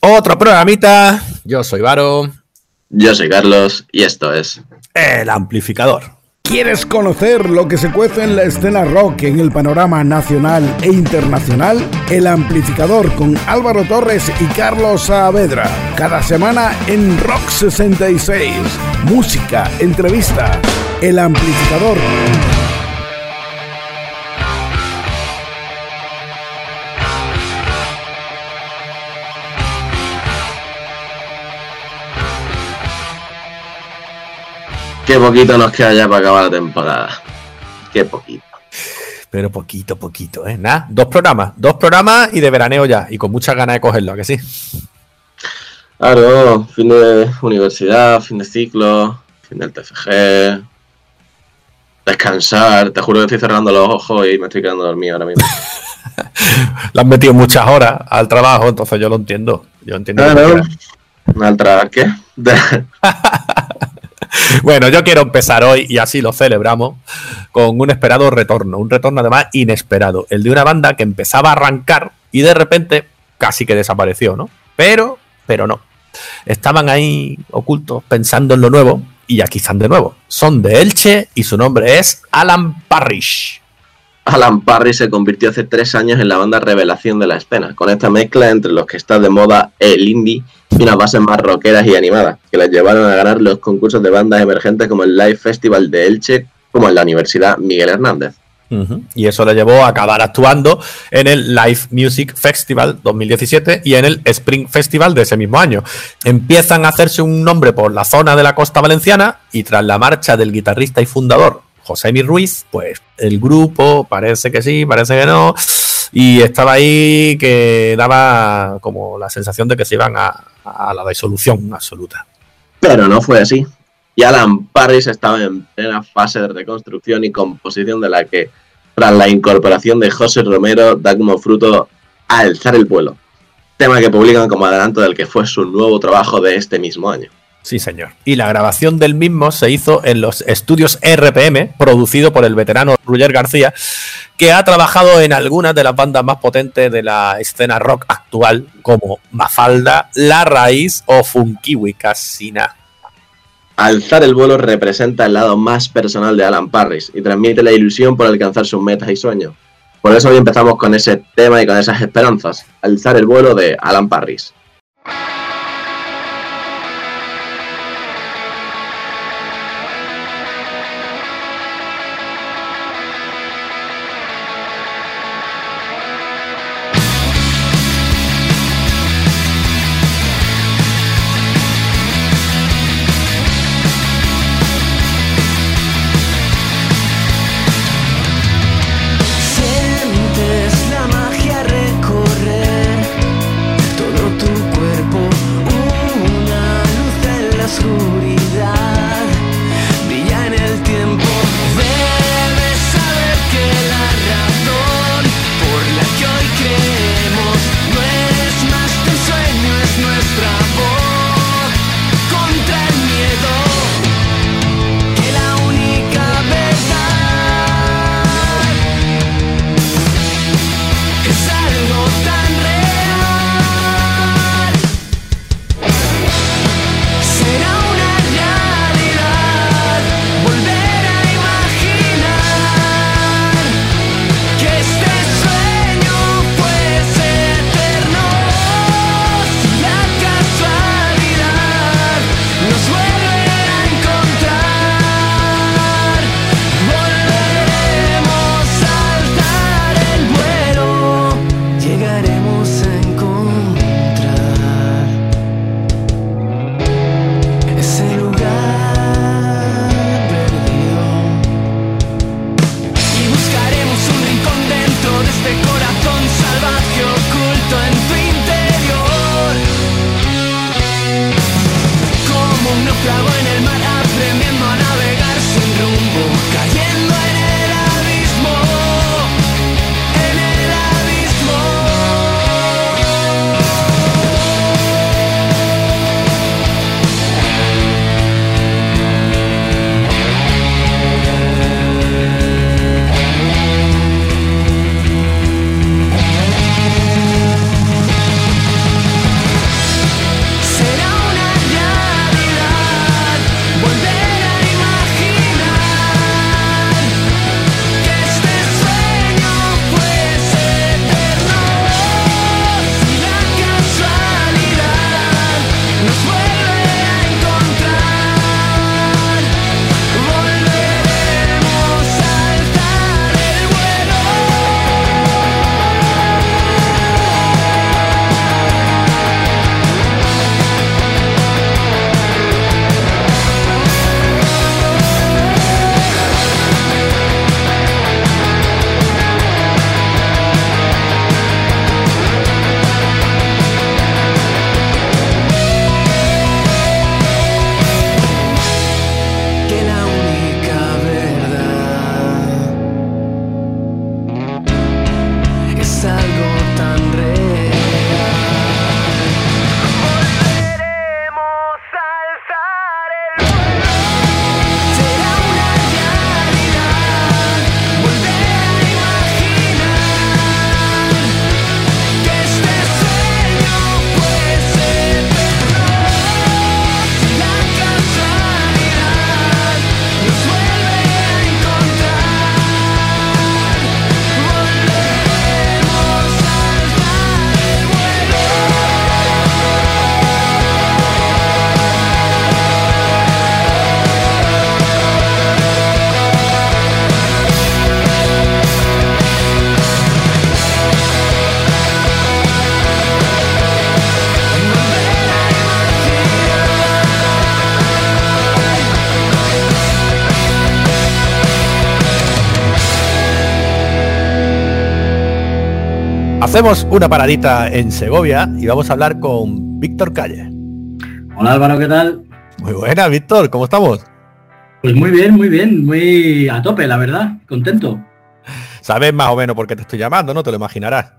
Otro programita. Yo soy Varo. Yo soy Carlos y esto es El Amplificador. ¿Quieres conocer lo que se cuece en la escena rock en el panorama nacional e internacional? El Amplificador con Álvaro Torres y Carlos Saavedra. Cada semana en Rock 66. Música, entrevista. El Amplificador. Qué poquito nos queda ya para acabar la temporada. Qué poquito. Pero poquito, poquito, ¿eh? Nada, dos programas. Dos programas y de veraneo ya. Y con muchas ganas de cogerlo, ¿a que sí? Claro, fin de universidad, fin de ciclo, fin del TFG. Descansar. Te juro que estoy cerrando los ojos y me estoy quedando dormido ahora mismo. Le han metido muchas horas al trabajo, entonces yo lo entiendo. Yo entiendo. Claro. ¿Al trabajar qué? Bueno, yo quiero empezar hoy, y así lo celebramos, con un esperado retorno. Un retorno además inesperado. El de una banda que empezaba a arrancar y de repente casi que desapareció, ¿no? Pero, pero no. Estaban ahí ocultos pensando en lo nuevo y aquí están de nuevo. Son de Elche y su nombre es Alan Parrish. Alan Parry se convirtió hace tres años en la banda revelación de la escena, con esta mezcla entre los que está de moda el indie y unas bases más rockeras y animadas, que les llevaron a ganar los concursos de bandas emergentes como el Live Festival de Elche, como en la Universidad Miguel Hernández. Y eso le llevó a acabar actuando en el Live Music Festival 2017 y en el Spring Festival de ese mismo año. Empiezan a hacerse un nombre por la zona de la costa valenciana y tras la marcha del guitarrista y fundador José Mi Ruiz, pues el grupo parece que sí, parece que no. Y estaba ahí que daba como la sensación de que se iban a, la disolución absoluta. Pero no fue así. Y Alan Parrish estaba en plena fase de reconstrucción y composición de la que, tras la incorporación de José Romero, da como fruto Alzar el vuelo, tema que publican como adelanto del que fue su nuevo trabajo de este mismo año. Sí, señor. Y la grabación del mismo se hizo en los estudios RPM, producido por el veterano Roger García, que ha trabajado en algunas de las bandas más potentes de la escena rock actual, como Mafalda, La Raíz o Funkiwi Casina. Alzar el vuelo representa el lado más personal de Alan Parrish y transmite la ilusión por alcanzar sus metas y sueños. Por eso hoy empezamos con ese tema y con esas esperanzas. Alzar el vuelo de Alan Parrish. Hacemos una paradita en Segovia y vamos a hablar con Víctor Calle. Hola Álvaro, ¿qué tal? Muy buena, Víctor, ¿cómo estamos? Pues muy bien, muy bien, muy a tope, la verdad, contento. Sabes más o menos por qué te estoy llamando, ¿no? Te lo imaginarás.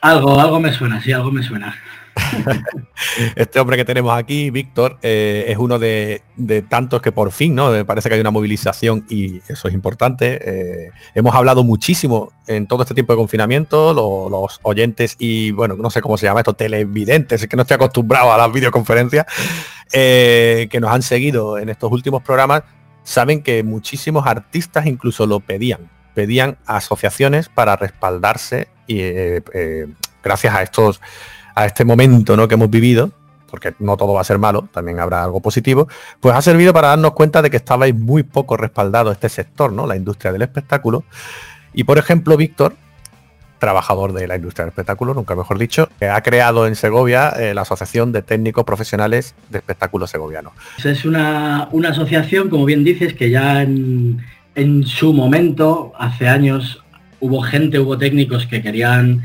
Algo, algo me suena, sí, algo me suena. este hombre que tenemos aquí, Víctor, eh, es uno de, tantos que por fin, ¿no? Parece que hay una movilización y eso es importante. Eh, hemos hablado muchísimo en todo este tiempo de confinamiento, los oyentes y, bueno, no sé cómo se llama esto, televidentes, es que no estoy acostumbrado a las videoconferencias, eh, que nos han seguido en estos últimos programas, saben que muchísimos artistas incluso lo pedían, pedían asociaciones para respaldarse y gracias a estos a este momento ¿no? que hemos vivido, porque no todo va a ser malo, también habrá algo positivo, pues ha servido para darnos cuenta de que estabais muy poco respaldado este sector, ¿no? La industria del espectáculo. Y por ejemplo, Víctor, trabajador de la industria del espectáculo, nunca mejor dicho, que ha creado en Segovia eh, la Asociación de Técnicos Profesionales de Espectáculo Segoviano. Es una, una asociación, como bien dices, que ya en su momento, hace años, hubo gente, hubo técnicos que querían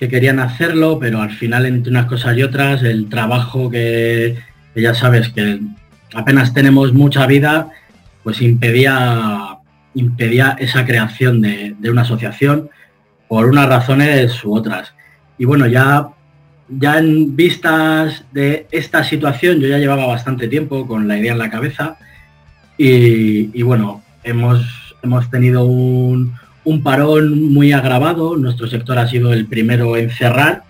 que querían hacerlo, pero al final entre unas cosas y otras, el trabajo que, ya sabes que apenas tenemos mucha vida, pues impedía, impedía esa creación de, una asociación por unas razones u otras. Y bueno, ya, ya en vistas de esta situación, yo ya llevaba bastante tiempo con la idea en la cabeza y, y bueno, hemos, hemos tenido un, un parón muy agravado. Nuestro sector ha sido el primero en cerrar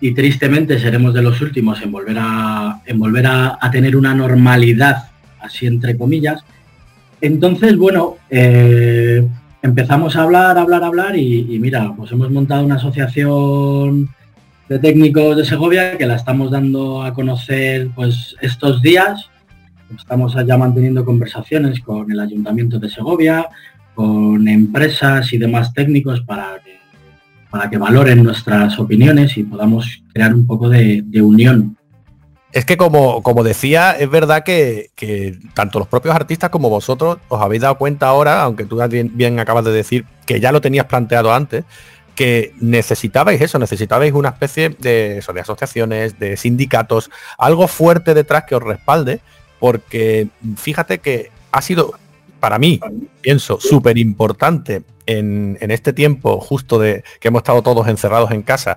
y tristemente seremos de los últimos en volver a, en volver a, tener una normalidad, así entre comillas. Entonces, bueno, eh, empezamos a hablar, hablar, hablar y, mira, pues hemos montado una asociación de técnicos de Segovia que la estamos dando a conocer pues estos días. Estamos allá manteniendo conversaciones con el Ayuntamiento de Segovia, con empresas y demás técnicos para que, para que valoren nuestras opiniones y podamos crear un poco de, unión. Es que como, como decía, es verdad que, tanto los propios artistas como vosotros os habéis dado cuenta ahora, aunque tú bien, bien acabas de decir que ya lo tenías planteado antes, que necesitabais eso, necesitabais una especie de, eso, de asociaciones, de sindicatos, algo fuerte detrás que os respalde, porque fíjate que ha sido para mí, pienso, súper importante en, este tiempo justo de que hemos estado todos encerrados en casa,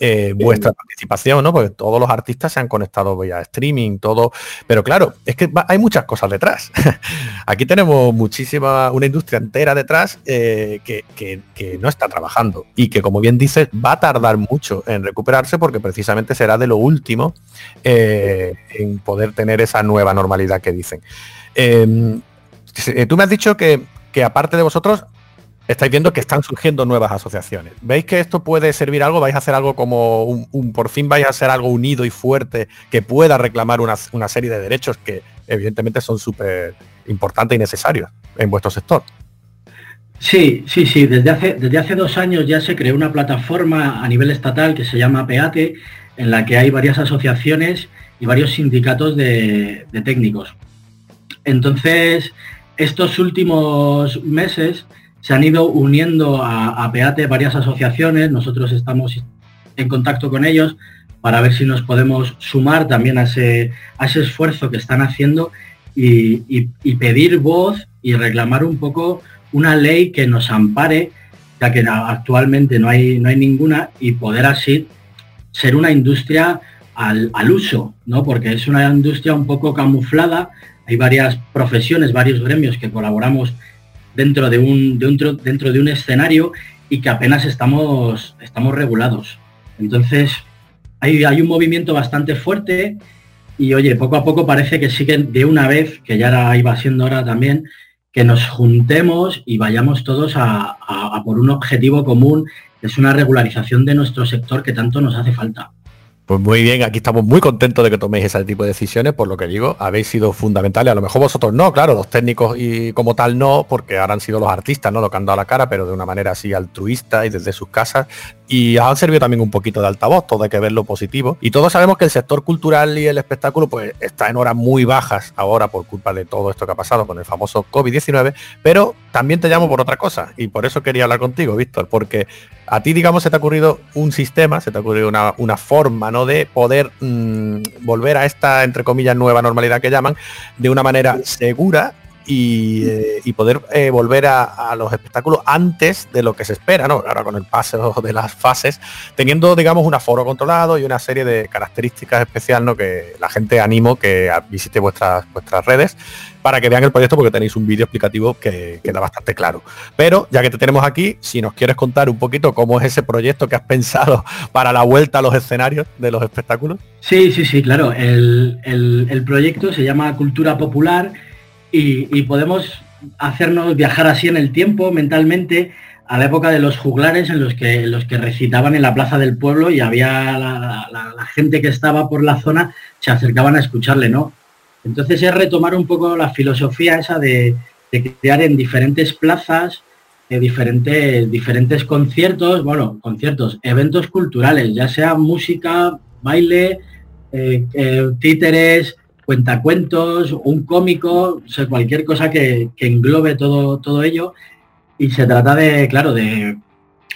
eh, vuestra participación, ¿no? Porque todos los artistas se han conectado vía streaming, todo. Pero claro, es que hay muchas cosas detrás. Aquí tenemos muchísima, una industria entera detrás eh, que, no está trabajando y que, como bien dices, va a tardar mucho en recuperarse porque precisamente será de lo último eh, en poder tener esa nueva normalidad que dicen. Eh, tú me has dicho que, aparte de vosotros, estáis viendo que están surgiendo nuevas asociaciones. ¿Veis que esto puede servir algo? ¿Vais a hacer algo como un, por fin vais a hacer algo unido y fuerte que pueda reclamar una, serie de derechos que evidentemente son súper importantes y necesarios en vuestro sector? Sí, sí, sí. Desde hace, desde hace dos años ya se creó una plataforma a nivel estatal que se llama PEATE, en la que hay varias asociaciones y varios sindicatos de técnicos. Entonces, estos últimos meses se han ido uniendo a, PEATE varias asociaciones, nosotros estamos en contacto con ellos para ver si nos podemos sumar también a ese, esfuerzo que están haciendo y, pedir voz y reclamar un poco una ley que nos ampare, ya que actualmente no hay, no hay ninguna, y poder así ser una industria al, al, uso, ¿no? Porque es una industria un poco camuflada hay varias profesiones, varios gremios que colaboramos dentro de un, dentro de un escenario y que apenas estamos, estamos regulados. Entonces, hay, hay un movimiento bastante fuerte y oye, poco a poco parece que siguen de una vez, que ya iba siendo hora también, que nos juntemos y vayamos todos a, a por un objetivo común, que es una regularización de nuestro sector que tanto nos hace falta. Pues muy bien, aquí estamos muy contentos de que toméis ese tipo de decisiones, por lo que digo, habéis sido fundamentales. A lo mejor vosotros no, claro, los técnicos y como tal no, porque ahora han sido los artistas, ¿no? Lo que han dado la cara, pero de una manera así altruista y desde sus casas. Y han servido también un poquito de altavoz, todo hay que ver lo positivo. Y todos sabemos que el sector cultural y el espectáculo, pues está en horas muy bajas ahora por culpa de todo esto que ha pasado con el famoso COVID-19, pero también te llamo por otra cosa, y por eso quería hablar contigo, Víctor, porque A ti, digamos, se te ha ocurrido un sistema, se te ha ocurrido una, forma, ¿no? De poder mm, volver a esta, entre comillas, nueva normalidad que llaman, de una manera segura eh, y, poder eh, volver a, los espectáculos antes de lo que se espera, ¿no? Ahora con el paso de las fases, teniendo, digamos, un aforo controlado y una serie de características especiales, ¿no? Que la gente animo que visite vuestras, vuestras redes para que vean el proyecto porque tenéis un vídeo explicativo que queda bastante claro. Pero ya que te tenemos aquí, si nos quieres contar un poquito cómo es ese proyecto que has pensado para la vuelta a los escenarios de los espectáculos. Sí, sí, sí, claro. El, el proyecto se llama Cultura Popular y, podemos hacernos viajar así en el tiempo mentalmente a la época de los juglares en los que, los que recitaban en la plaza del pueblo y había la, gente que estaba por la zona se acercaban a escucharle, ¿no? Entonces es retomar un poco la filosofía esa de, crear en diferentes plazas de diferentes, diferentes conciertos, bueno, conciertos, eventos culturales, ya sea música, baile, eh, eh, títeres, cuentacuentos, un cómico, cualquier cosa que, englobe todo, todo ello. Y se trata de, claro, de,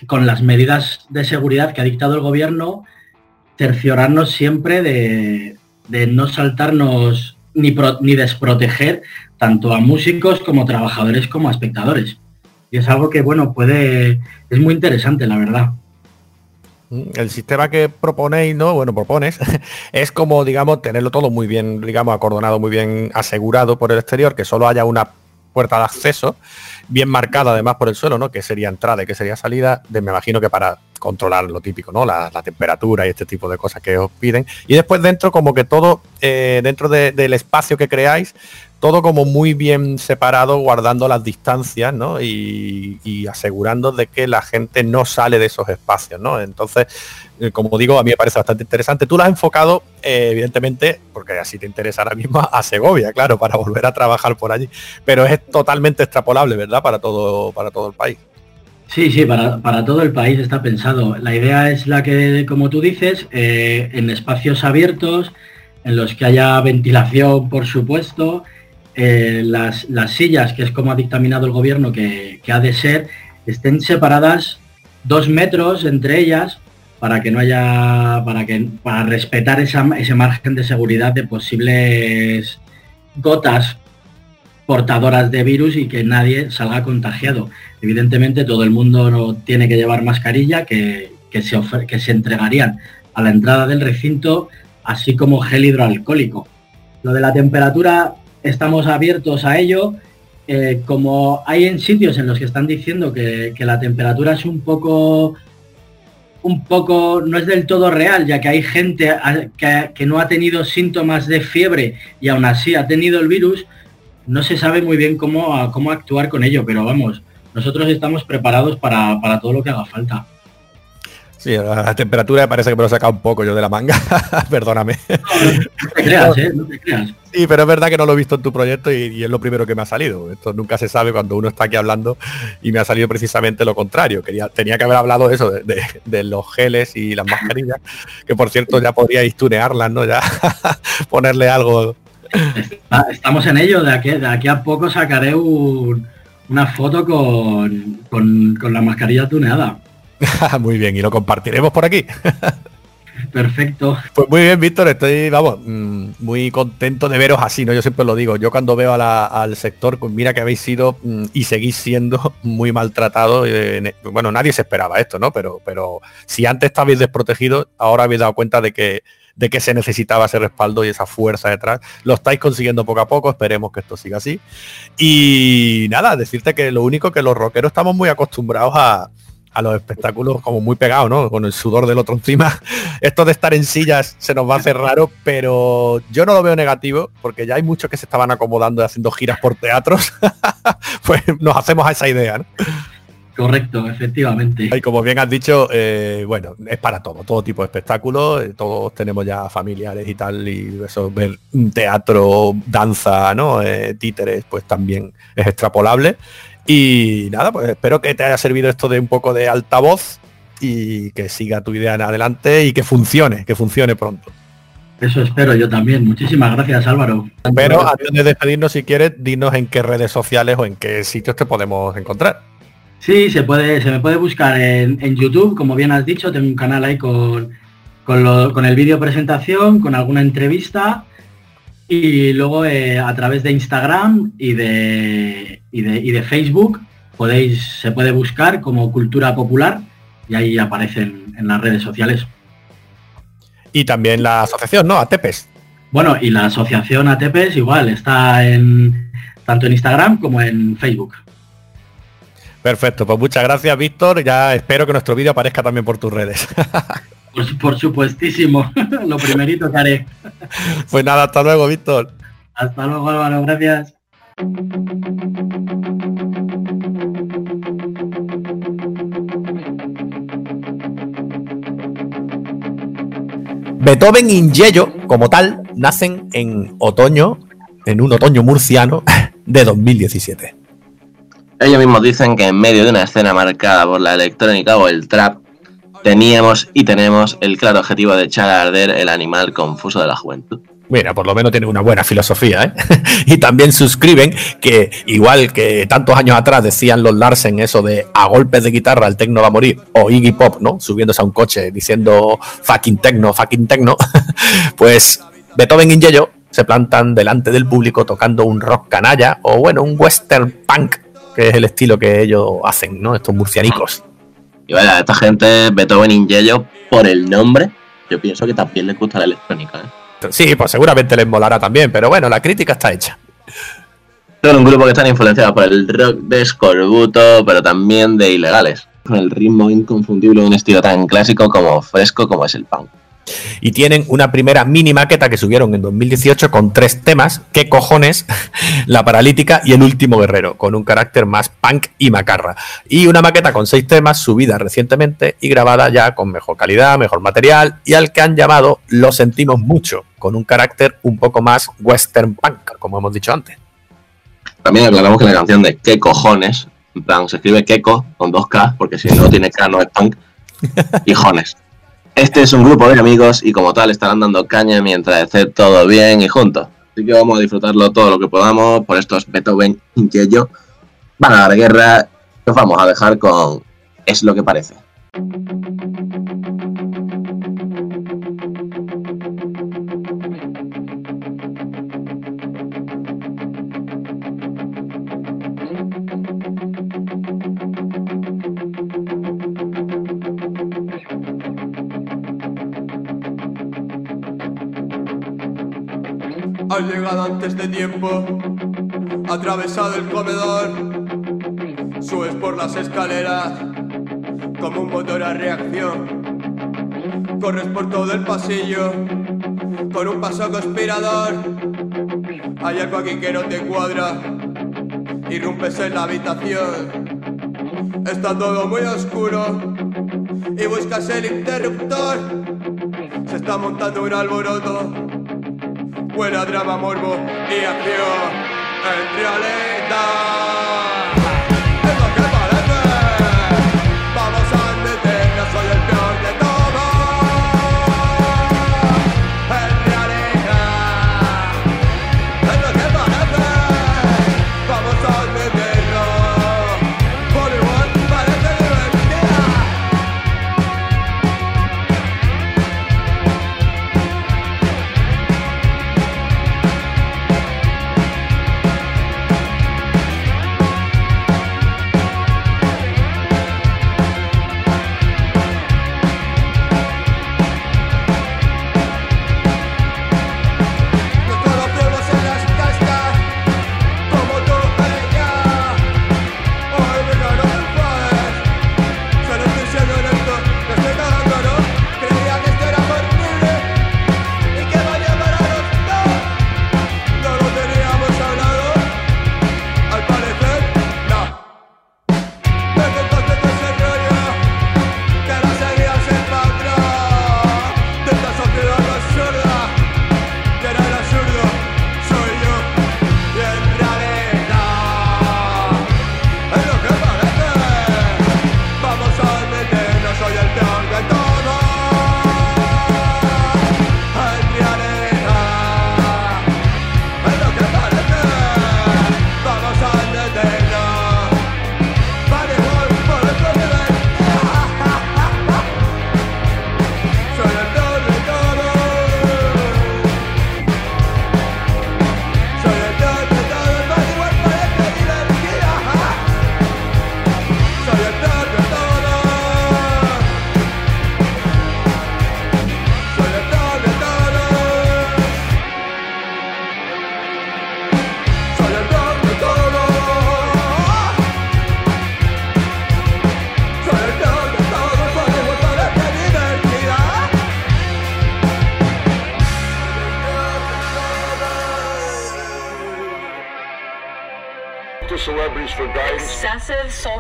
con las medidas de seguridad que ha dictado el gobierno, cerciorarnos siempre de, no saltarnos ni, ni desproteger tanto a músicos como trabajadores como a espectadores. Y es algo que, bueno, puede, es muy interesante, la verdad. El sistema que proponéis, ¿no? Bueno, propones, es como, digamos, tenerlo todo muy bien, digamos, acordonado, muy bien asegurado por el exterior, que solo haya una puerta de acceso, bien marcada además por el suelo, ¿no? Que sería entrada y que sería salida, de, me imagino que para controlar lo típico, ¿no? La, temperatura y este tipo de cosas que os piden. Y después dentro, como que todo, eh, dentro del espacio que creáis, todo como muy bien separado, guardando las distancias, ¿no? Y, asegurando de que la gente no sale de esos espacios, ¿no? Entonces, eh, como digo, a mí me parece bastante interesante. Tú lo has enfocado, eh, evidentemente, porque así te interesa ahora mismo, a Segovia, claro, para volver a trabajar por allí. Pero es totalmente extrapolable, ¿verdad? Para todo, para todo el país. Sí, sí, para, todo el país está pensado. La idea es la que, como tú dices, eh, en espacios abiertos, en los que haya ventilación, por supuesto, eh, las, sillas, que es como ha dictaminado el gobierno que, ha de ser, estén separadas dos metros entre ellas para que no haya, para que para respetar ese margen de seguridad de posibles gotas portadoras de virus y que nadie salga contagiado. Evidentemente todo el mundo no tiene que llevar mascarilla que, se, que se entregarían a la entrada del recinto, así como gel hidroalcohólico. Lo de la temperatura estamos abiertos a ello. Eh, como hay en sitios en los que están diciendo que, la temperatura es un poco un poco, no es del todo real, ya que hay gente que, no ha tenido síntomas de fiebre y aún así ha tenido el virus, no se sabe muy bien cómo, cómo actuar con ello, pero vamos, nosotros estamos preparados para, para todo lo que haga falta. Sí, la temperatura parece que me lo he sacado un poco yo de la manga, perdóname. No, te creas, ¿eh? No te creas. Sí, pero es verdad que no lo he visto en tu proyecto y, es lo primero que me ha salido. Esto nunca se sabe cuando uno está aquí hablando y me ha salido precisamente lo contrario. Quería, tenía que haber hablado de eso, de, los geles y las mascarillas, que por cierto ya podríais tunearlas, ¿no? Ya ponerle algo. Estamos en ello, de aquí, de aquí a poco sacaré una foto con, con la mascarilla tuneada. muy bien, y lo compartiremos por aquí. Perfecto. Pues muy bien, Víctor, estoy, vamos, mm, muy contento de veros así, ¿no? Yo siempre lo digo, yo cuando veo al sector, pues mira que habéis sido mm, y seguís siendo muy maltratados. Eh, bueno, nadie se esperaba esto, ¿no? Pero, pero si antes estabais desprotegidos, ahora habéis dado cuenta de que de que se necesitaba ese respaldo y esa fuerza detrás. Lo estáis consiguiendo poco a poco, esperemos que esto siga así. Y nada, decirte que lo único que los rockeros estamos muy acostumbrados a, a los espectáculos como muy pegados, ¿no? Con el sudor del otro encima. Esto de estar en sillas se nos va a hacer raro, pero yo no lo veo negativo, porque ya hay muchos que se estaban acomodando y haciendo giras por teatros. pues nos hacemos a esa idea, ¿no? Correcto, efectivamente. Y como bien has dicho, eh, bueno, es para todo, todo tipo de espectáculos, eh, todos tenemos ya familiares y tal, y eso, ver teatro, danza, ¿no? Eh, títeres, pues también es extrapolable. Y nada, pues espero que te haya servido esto de un poco de altavoz y que siga tu idea en adelante y que funcione, que funcione pronto. Eso espero yo también. Muchísimas gracias Álvaro. Pero antes de despedirnos, si quieres, dinos en qué redes sociales o en qué sitios te podemos encontrar. Sí, se puede, se me puede buscar en, YouTube, como bien has dicho, tengo un canal ahí con, con, el vídeo presentación, con alguna entrevista y luego eh, a través de Instagram y de, y de, Facebook podéis, se puede buscar como Cultura Popular y ahí aparecen en las redes sociales. Y también la asociación, ¿no? ATEPES. Bueno, y la asociación ATEPES igual, está en tanto en Instagram como en Facebook. Perfecto, pues muchas gracias Víctor, ya espero que nuestro vídeo aparezca también por tus redes. Pues por supuestísimo, lo primerito que haré. Pues nada, hasta luego Víctor. Hasta luego Álvaro, gracias. Beethoven y Yello, como tal, nacen en otoño, en un otoño murciano de 2017. Ellos mismos dicen que en medio de una escena marcada por la electrónica o el trap, teníamos y tenemos el claro objetivo de echar a arder el animal confuso de la juventud. Mira, por lo menos tiene una buena filosofía, ¿eh? y también suscriben que, igual que tantos años atrás decían los Larsen eso de a golpes de guitarra el tecno va a morir, o Iggy Pop, ¿no? Subiéndose a un coche diciendo fucking tecno, fucking tecno, pues Beethoven y Yello se plantan delante del público tocando un rock canalla, o bueno, un western punk que es el estilo que ellos hacen, ¿no? Estos murcianicos. Y vaya, esta gente, Beethoven y Yello, por el nombre, yo pienso que también les gusta la electrónica, ¿eh? Sí, pues seguramente les molará también, pero bueno, la crítica está hecha. Son un grupo que están influenciados por el rock de escorbuto, pero también de ilegales, con el ritmo inconfundible de un estilo tan clásico como fresco como es el punk y tienen una primera mini maqueta que subieron en 2018 con tres temas, qué cojones, la paralítica y el último guerrero, con un carácter más punk y macarra. Y una maqueta con seis temas subida recientemente y grabada ya con mejor calidad, mejor material y al que han llamado Lo sentimos mucho, con un carácter un poco más western punk, como hemos dicho antes. También aclaramos que la canción de qué cojones, en plan, se escribe queco con dos K, porque si no tiene K no es punk, y jones. Este es un grupo de amigos y como tal estarán dando caña mientras esté todo bien y juntos. Así que vamos a disfrutarlo todo lo que podamos por estos Beethoven y yo. Van a dar guerra. Nos vamos a dejar con Es lo que parece. Has llegado antes de tiempo, atravesado el comedor, subes por las escaleras como un motor a reacción, corres por todo el pasillo con un paso conspirador, hay algo aquí que no te cuadra, irrumpes en la habitación, está todo muy oscuro y buscas el interruptor, se está montando un alboroto Buena drama, morbo y acción en realidad.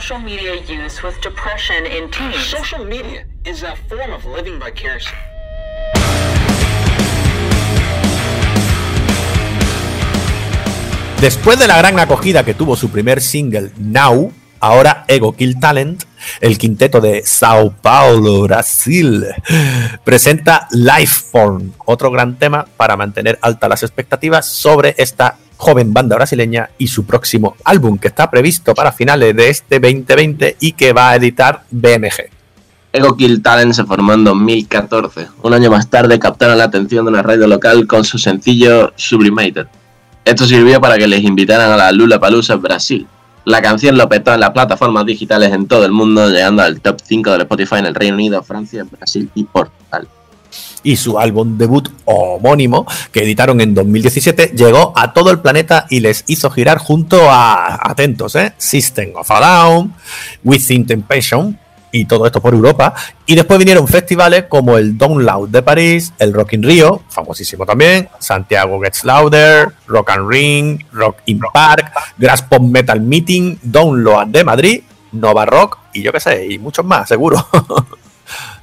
Social media use with depression in teens. Social media is a form of living vicariously. Después de la gran acogida que tuvo su primer single Now, ahora Ego Kill Talent, el quinteto de Sao Paulo, Brasil, presenta Life Form, otro gran tema para mantener altas las expectativas sobre esta joven banda brasileña y su próximo álbum que está previsto para finales de este 2020 y que va a editar BMG. Ego Kill Talent se formó en 2014. Un año más tarde captaron la atención de una radio local con su sencillo Sublimated. Esto sirvió para que les invitaran a la Lula Palusa Brasil. La canción lo petó en las plataformas digitales en todo el mundo, llegando al top 5 del Spotify en el Reino Unido, Francia, Brasil y Portugal. Y su álbum debut homónimo, que editaron en 2017, llegó a todo el planeta y les hizo girar junto a, atentos, ¿eh? System of a Down, Within Temptation, y todo esto por Europa. Y después vinieron festivales como el Loud de París, el Rock in Rio, famosísimo también, Santiago Gets Louder, Rock and Ring, Rock in Park, Grass Pop Metal Meeting, Download de Madrid, Nova Rock y yo qué sé, y muchos más, seguro.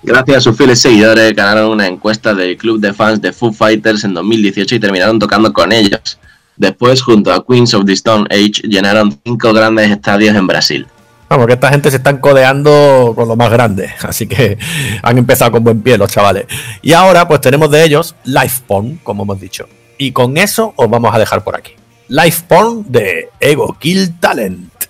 Gracias a sus fieles seguidores ganaron una encuesta del club de fans de Foo Fighters en 2018 y terminaron tocando con ellos. Después, junto a Queens of the Stone Age, llenaron cinco grandes estadios en Brasil. Vamos, que esta gente se están codeando con lo más grande. Así que han empezado con buen pie los chavales. Y ahora, pues tenemos de ellos Life Porn, como hemos dicho. Y con eso os vamos a dejar por aquí. Life Porn de Ego Kill Talent.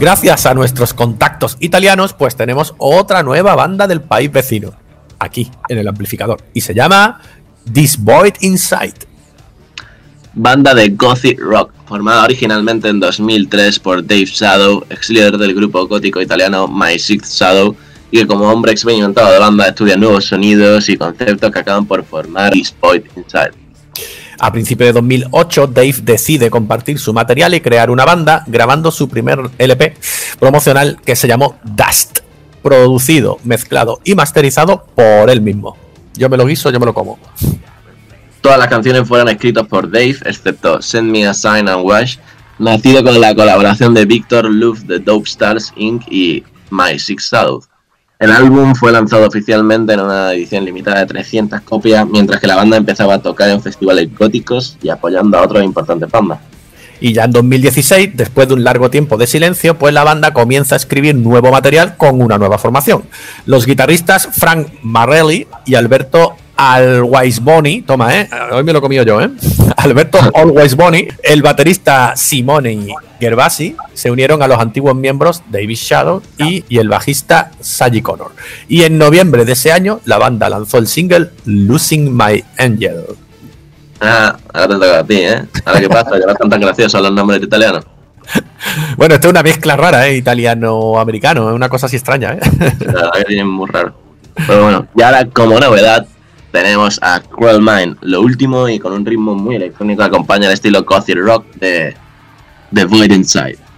Gracias a nuestros contactos italianos, pues tenemos otra nueva banda del país vecino, aquí, en el amplificador, y se llama This Void Inside. Banda de Gothic Rock, formada originalmente en 2003 por Dave Shadow, ex líder del grupo gótico italiano My Sixth Shadow, y que como hombre experimentado de banda estudia nuevos sonidos y conceptos que acaban por formar This Void Inside. A principios de 2008, Dave decide compartir su material y crear una banda, grabando su primer LP promocional que se llamó Dust, producido, mezclado y masterizado por él mismo. Yo me lo guiso, yo me lo como. Todas las canciones fueron escritas por Dave, excepto Send Me a Sign and Wash, nacido con la colaboración de Victor Love de Dope Stars Inc. y My Six South. El álbum fue lanzado oficialmente en una edición limitada de 300 copias, mientras que la banda empezaba a tocar en festivales góticos y apoyando a otros importantes bandas. Y ya en 2016, después de un largo tiempo de silencio, pues la banda comienza a escribir nuevo material con una nueva formación. Los guitarristas Frank Marrelli y Alberto Always Boni, toma, eh, hoy me lo he comido yo, eh. Alberto Always Boni, el baterista Simone Gervasi se unieron a los antiguos miembros David Shadow y, y el bajista Sagi Connor. Y en noviembre de ese año, la banda lanzó el single Losing My Angel. Ah, ahora te toca a ti, ¿eh? Ahora qué pasa, ya no están tan graciosos los nombres italianos. Bueno, esto es una mezcla rara, ¿eh? Italiano-americano, es una cosa así extraña, ¿eh? La verdad que tienen muy raro. Pero bueno, y ahora como novedad tenemos a Cruel Mind, lo último y con un ritmo muy electrónico acompaña el estilo gothic rock de The Void Inside.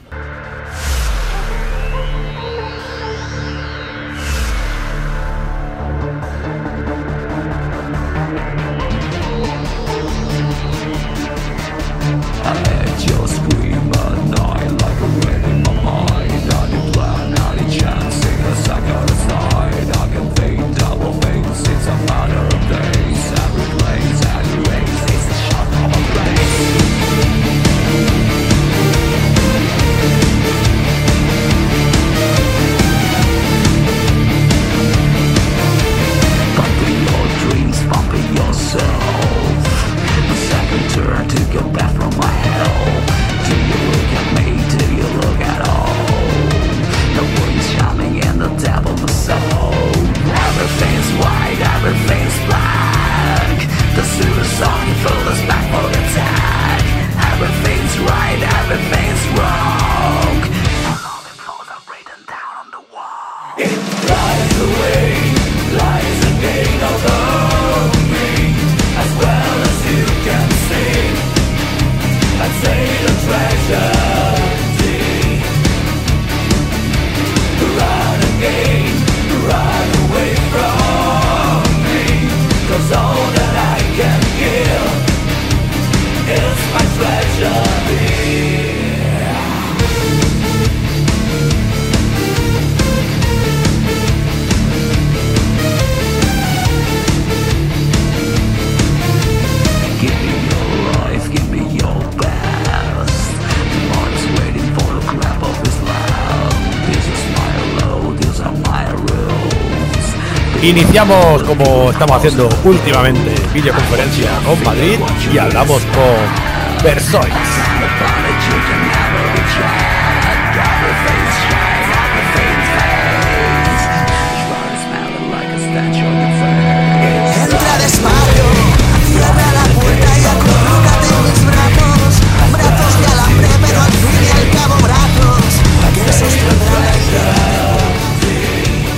Iniciamos como estamos haciendo últimamente videoconferencia con Madrid y hablamos con Versoix.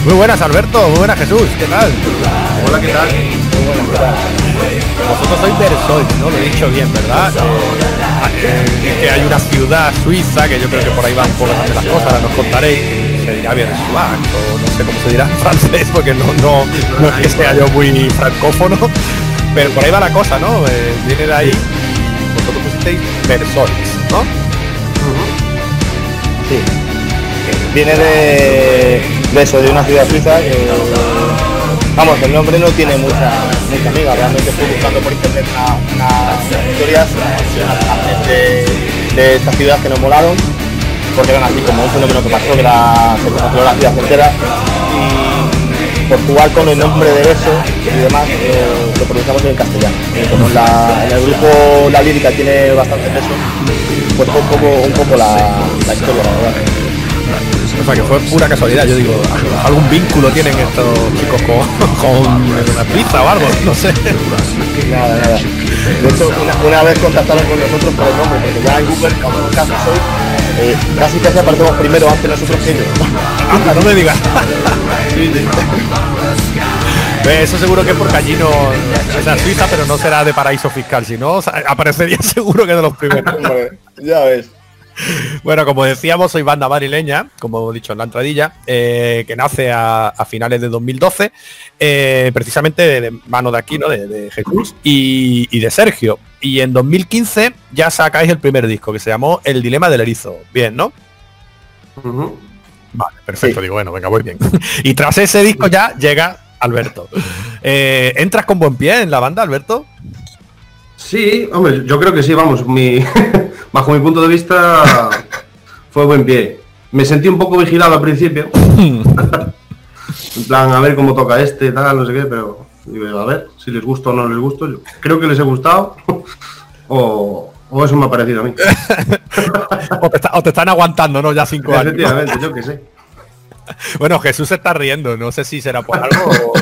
Muy buenas Alberto, muy buenas Jesús, ¿qué tal? Hola, ¿qué tal? Vosotros sois Versoix, ¿no? Lo he dicho bien, ¿verdad? Eh, eh, que hay una ciudad suiza, que yo creo que por ahí van poco también las cosas, ahora nos contaréis. Se dirá bien o no sé cómo se dirá en francés, porque no, no, no es que sea yo muy francófono, pero por ahí va la cosa, ¿no? Eh, viene de ahí y vosotros pusisteis Versoix, ¿no? Sí. Viene de, de eso, de una ciudad suiza que... Vamos, el nombre no tiene mucha, mucha amiga. Realmente estoy buscando por internet una- unas historias de, de esta ciudad que nos molaron, porque eran así como un fenómeno que pasó, que era, se la ciudad entera. Y por jugar con el nombre de eso y demás, eh, lo pronunciamos en castellano. Y como en, la- el grupo la lírica tiene bastante peso, pues fue un poco, la, la historia, la. O sea, que fue pura casualidad. Yo digo, algún vínculo tienen estos chicos con, con una pizza o algo, no sé. Nada, nada. De hecho, una, una vez contactaron con nosotros por el nombre, porque ya en Google, como caso soy, eh, casi casi aparecemos primero antes nosotros que ellos. Anda, no me digas. Ve, Eso seguro que es porque allí no es en Suiza, pero no será de paraíso fiscal, si no o sea, aparecería seguro que de los primeros. Ya ves. Bueno, como decíamos, soy banda madrileña, como he dicho en la entradilla, eh, que nace a, a finales de 2012, eh, precisamente de, de mano de aquí, ¿no? De, de Jesús y, y de Sergio. Y en 2015 ya sacáis el primer disco, que se llamó El Dilema del Erizo. Bien, ¿no? Vale, perfecto. Sí. Digo, bueno, venga, voy bien. y tras ese disco ya llega Alberto. Eh, ¿Entras con buen pie en la banda, Alberto? Sí, hombre, yo creo que sí, vamos, mi, bajo mi punto de vista fue buen pie. Me sentí un poco vigilado al principio. en plan, a ver cómo toca este, tal, no sé qué, pero digo, a ver si les gusta o no les gusta. Yo creo que les he gustado. o, o eso me ha parecido a mí. O te, está- o te están aguantando, ¿no? Ya cinco años. Efectivamente, yo que sé. Bueno, Jesús se está riendo, no sé si será por algo o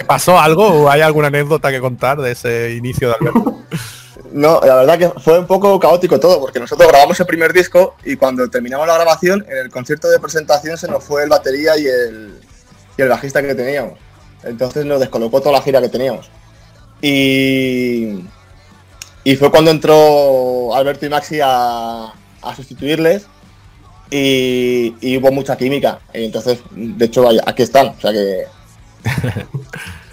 pasó algo o hay alguna anécdota que contar de ese inicio de Alberto. No, la verdad que fue un poco caótico todo, porque nosotros grabamos el primer disco y cuando terminamos la grabación, en el concierto de presentación se nos fue el batería y el, y el bajista que teníamos. Entonces nos descolocó toda la gira que teníamos. Y, y fue cuando entró Alberto y Maxi a, a sustituirles y, y hubo mucha química. Y entonces, de hecho, ahí- aquí están. O sea que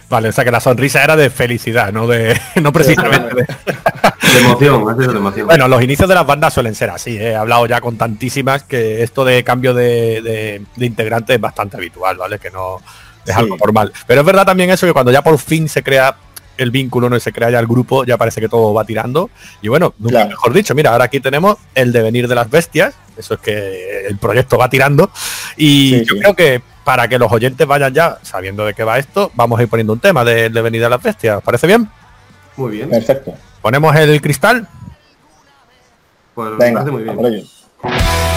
Vale, o sea que la sonrisa era de felicidad, no de no precisamente de... De emoción, de emoción. Bueno, los inicios de las bandas suelen ser así, ¿eh? he hablado ya con tantísimas que esto de cambio de, de, de integrante es bastante habitual, ¿vale? Que no es Sí. algo normal. Pero es verdad también eso que cuando ya por fin se crea el vínculo, no Y se crea ya el grupo, ya parece que todo va tirando. Y bueno, nunca Claro. mejor dicho, mira, ahora aquí tenemos el devenir de las bestias, eso es que el proyecto va tirando. Y Sí, yo sí. creo que para que los oyentes vayan ya sabiendo de qué va esto, vamos a ir poniendo un tema devenir de las bestias. ¿Os ¿Parece bien? Muy bien. perfecto. Ponemos el cristal. Pues me Venga, muy a bien.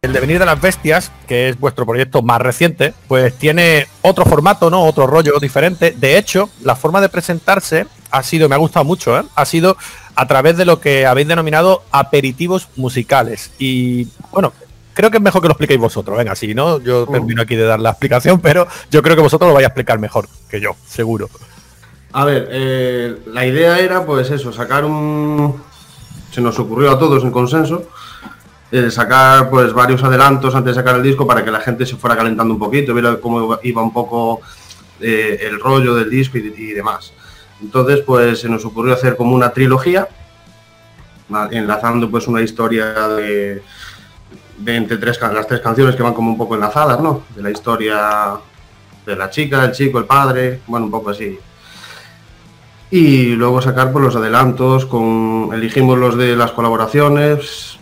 El devenir de las bestias, que es vuestro proyecto más reciente, pues tiene otro formato, ¿no? Otro rollo diferente. De hecho, la forma de presentarse ha sido, me ha gustado mucho, ¿eh? ha sido a través de lo que habéis denominado aperitivos musicales. Y bueno, creo que es mejor que lo expliquéis vosotros. Venga, si no, yo termino aquí de dar la explicación, pero yo creo que vosotros lo vais a explicar mejor que yo, seguro. A ver, eh, la idea era pues eso, sacar un... Se nos ocurrió a todos en consenso, eh, sacar pues varios adelantos antes de sacar el disco para que la gente se fuera calentando un poquito, viera cómo iba un poco eh, el rollo del disco y, demás. Entonces pues se nos ocurrió hacer como una trilogía, enlazando pues una historia de, de entre tres, las tres canciones que van como un poco enlazadas, ¿no? De la historia de la chica, el chico, el padre, bueno, un poco así. Y luego sacar por los adelantos, con elegimos los de las colaboraciones,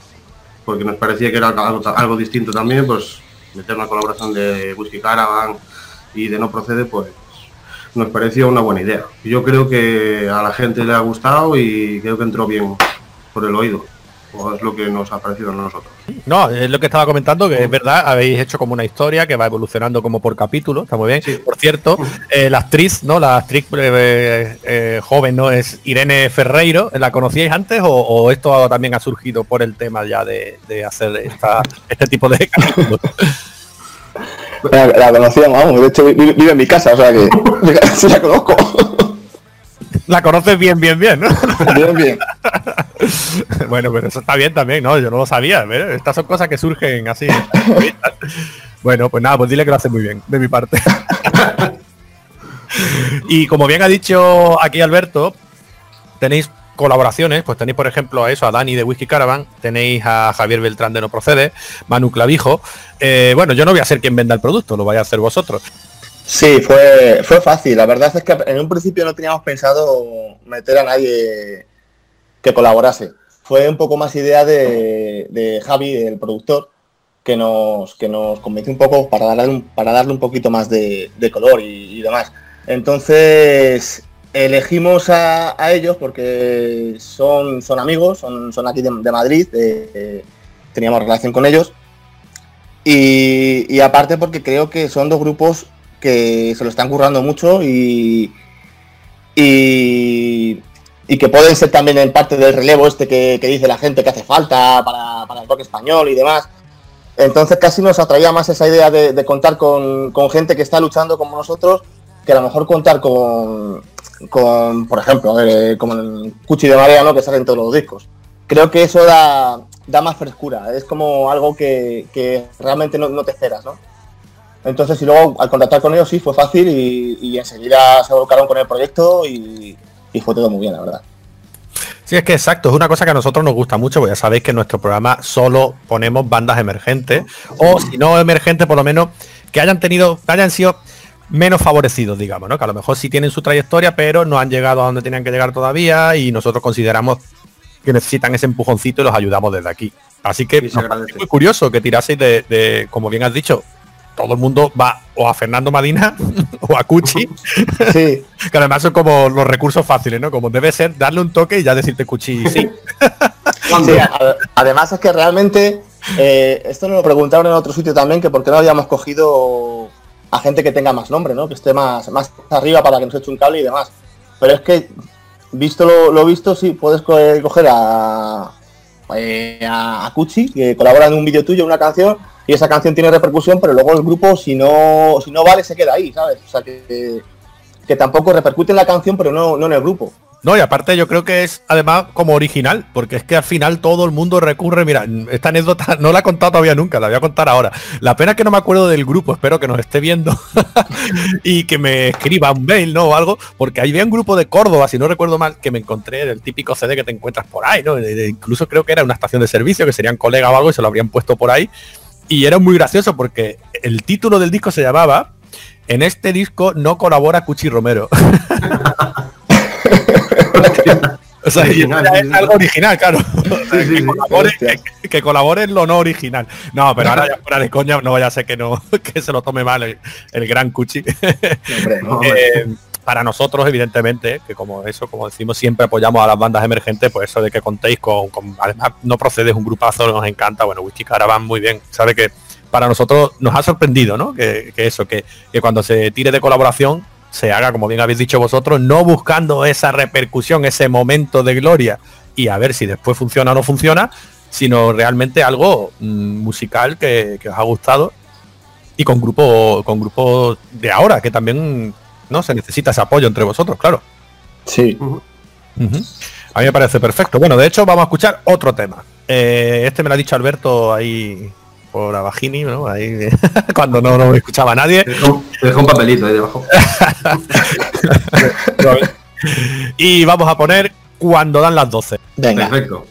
porque nos parecía que era algo, distinto también, pues meter una colaboración de Whisky Caravan y de No Procede, pues nos pareció una buena idea. Yo creo que a la gente le ha gustado y creo que entró bien por el oído. O es lo que nos ha parecido a nosotros. No, es lo que estaba comentando, que es verdad, habéis hecho como una historia que va evolucionando como por capítulo, está muy bien. Por cierto, eh, la actriz, ¿no? La actriz eh, eh, joven, ¿no? Es Irene Ferreiro, ¿la conocíais antes o, o esto también ha surgido por el tema ya de, de hacer esta- este tipo de capítulos? La, la conocíamos, vamos, de hecho vi- vi- vive en mi casa, o sea que sí la conozco. La conoces bien, bien, bien, ¿no? Bien, bien. bueno, pero eso está bien también, ¿no? Yo no lo sabía, ¿ves? Estas son cosas que surgen así. bueno, pues nada, pues dile que lo hace muy bien, de mi parte. y como bien ha dicho aquí Alberto, tenéis colaboraciones, pues tenéis por ejemplo a eso, a Dani de Whisky Caravan, tenéis a Javier Beltrán de No Procede, Manu Clavijo. Eh, bueno, yo no voy a ser quien venda el producto, lo vais a hacer vosotros. Sí, fue, fue fácil. La verdad es que en un principio no teníamos pensado meter a nadie que colaborase. Fue un poco más idea de, de Javi, el productor, que nos, que nos convenció un poco para darle un, para darle un poquito más de, color y, demás. Entonces elegimos a, ellos porque son, son amigos, son, son aquí de, Madrid, teníamos relación con ellos. Y aparte porque creo que son dos grupos que se lo están currando mucho y, y, y que pueden ser también en parte del relevo este que, que dice la gente que hace falta para, para el rock español y demás. Entonces casi nos atraía más esa idea de, contar con, con gente que está luchando como nosotros, que a lo mejor contar con, con por ejemplo, eh, como el Cuchi de Marea, ¿no? que salen todos los discos. Creo que eso da, da más frescura, es como algo que, que realmente no, no te esperas, ¿no? Entonces, y luego al contactar con ellos sí fue fácil y, y enseguida se volcaron con el proyecto y, y fue todo muy bien, la verdad. Sí, es que exacto, es una cosa que a nosotros nos gusta mucho, porque ya sabéis que en nuestro programa solo ponemos bandas emergentes, o si no emergentes, por lo menos que hayan tenido, que hayan sido menos favorecidos, digamos, ¿no? Que a lo mejor sí tienen su trayectoria, pero no han llegado a donde tenían que llegar todavía y nosotros consideramos que necesitan ese empujoncito y los ayudamos desde aquí. Así que Sí, nos muy curioso que tiraseis de, de, como bien has dicho, todo el mundo va o a Fernando Madina o a Cuchi, Sí, que además son como los recursos fáciles, ¿no? Como debe ser darle un toque y ya decirte Cuchi sí. Además es que realmente, eh, esto nos lo preguntaron en otro sitio también, que por qué no habíamos cogido a gente que tenga más nombre, ¿no? Que esté más, más arriba para que nos eche un cable y demás. Pero es que, visto lo, lo visto, sí, puedes co- coger a, eh, a, a Cuchi, que colabora en un vídeo tuyo, una canción, y esa canción tiene repercusión, pero luego el grupo, si no, si no vale, se queda ahí, ¿sabes? O sea, que, que tampoco repercute en la canción, pero no, no en el grupo. No, y aparte yo creo que es además como original, porque es que al final todo el mundo recurre, mira, esta anécdota no la he contado todavía nunca, la voy a contar ahora. La pena es que no me acuerdo del grupo, espero que nos esté viendo y que me escriba un mail, ¿no? O algo, porque ahí había un grupo de Córdoba, si no recuerdo mal, que me encontré del típico CD que te encuentras por ahí, ¿no? De- de- incluso creo que era una estación de servicio, que serían colegas o algo y se lo habrían puesto por ahí. Y era muy gracioso porque el título del disco se llamaba En este disco no colabora Cuchi Romero. O sea, Original, es algo original, claro. Sí, que, colabore, Hostias. que- que colabore en lo no original. No, pero ahora ya fuera de coña, no vaya a ser que no, que se lo tome mal el, el gran Cuchi. Hombre, ¿no? Eh, para nosotros, evidentemente, que como eso, como decimos, siempre apoyamos a las bandas emergentes, pues eso de que contéis con, además no procedes un grupazo, nos encanta, bueno, Whisky Caravan muy bien, sabe que para nosotros nos ha sorprendido, ¿no? Que, eso, que, que cuando se tire de colaboración se haga, como bien habéis dicho vosotros, no buscando esa repercusión, ese momento de gloria y a ver si después funciona o no funciona, sino realmente algo mm, musical que, os ha gustado y con grupo con grupos de ahora que también no se necesita ese apoyo entre vosotros claro Sí. A mí me parece perfecto bueno de hecho vamos a escuchar otro tema Eh, este me lo ha dicho Alberto ahí por Abagini ¿no? ahí cuando no, no me escuchaba nadie Te dejo, te dejo un papelito ahí debajo. y vamos a poner cuando dan las 12 Venga. Perfecto.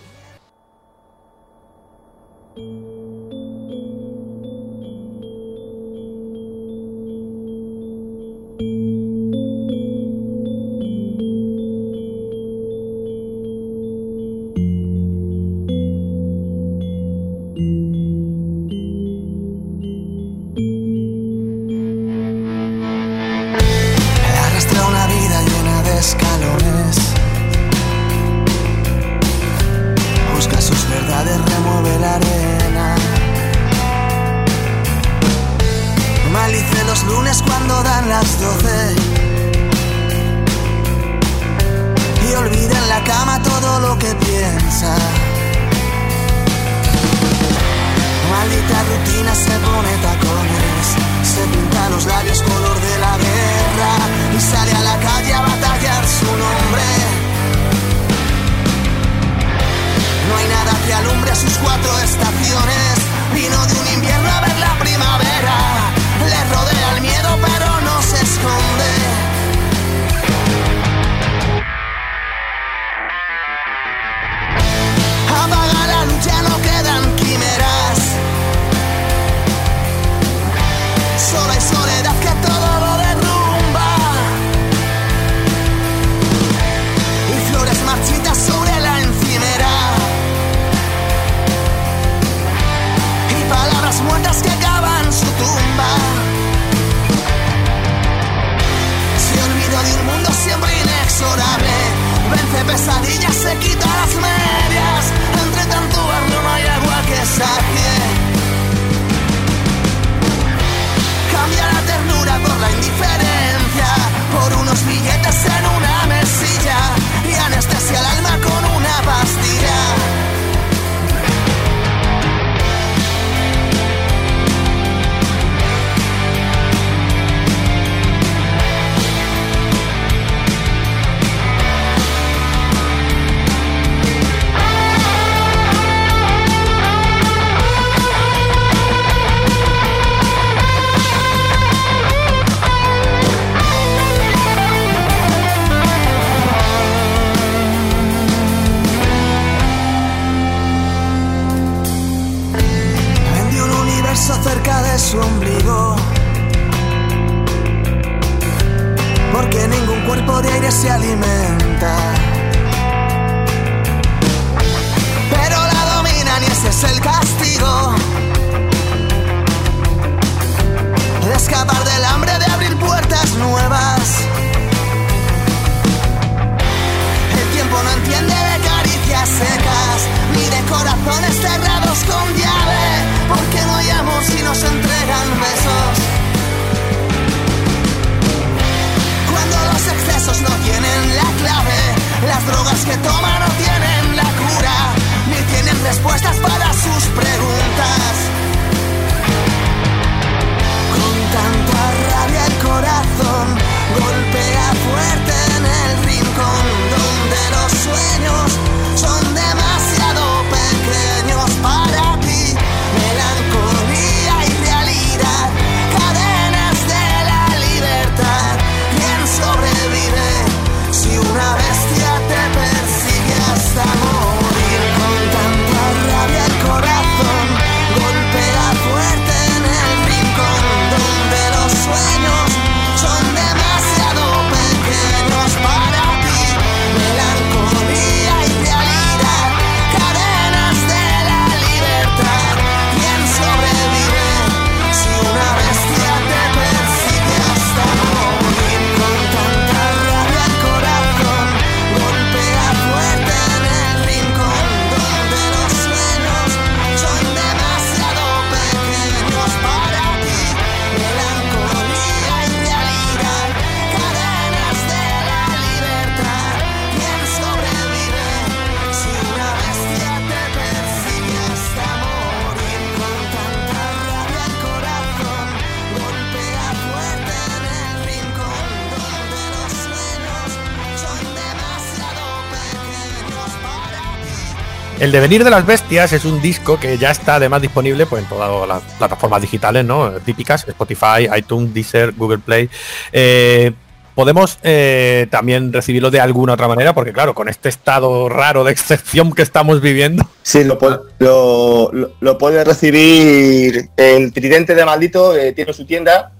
El Devenir de las Bestias es un disco que ya está además disponible pues, en todas las plataformas digitales, ¿no? Típicas, Spotify, iTunes, Deezer, Google Play. Eh, podemos eh, también recibirlo de alguna otra manera, porque claro, con este estado raro de excepción que estamos viviendo. Sí, lo, lo, lo- puede recibir el Tridente de Maldito, eh, tiene su tienda,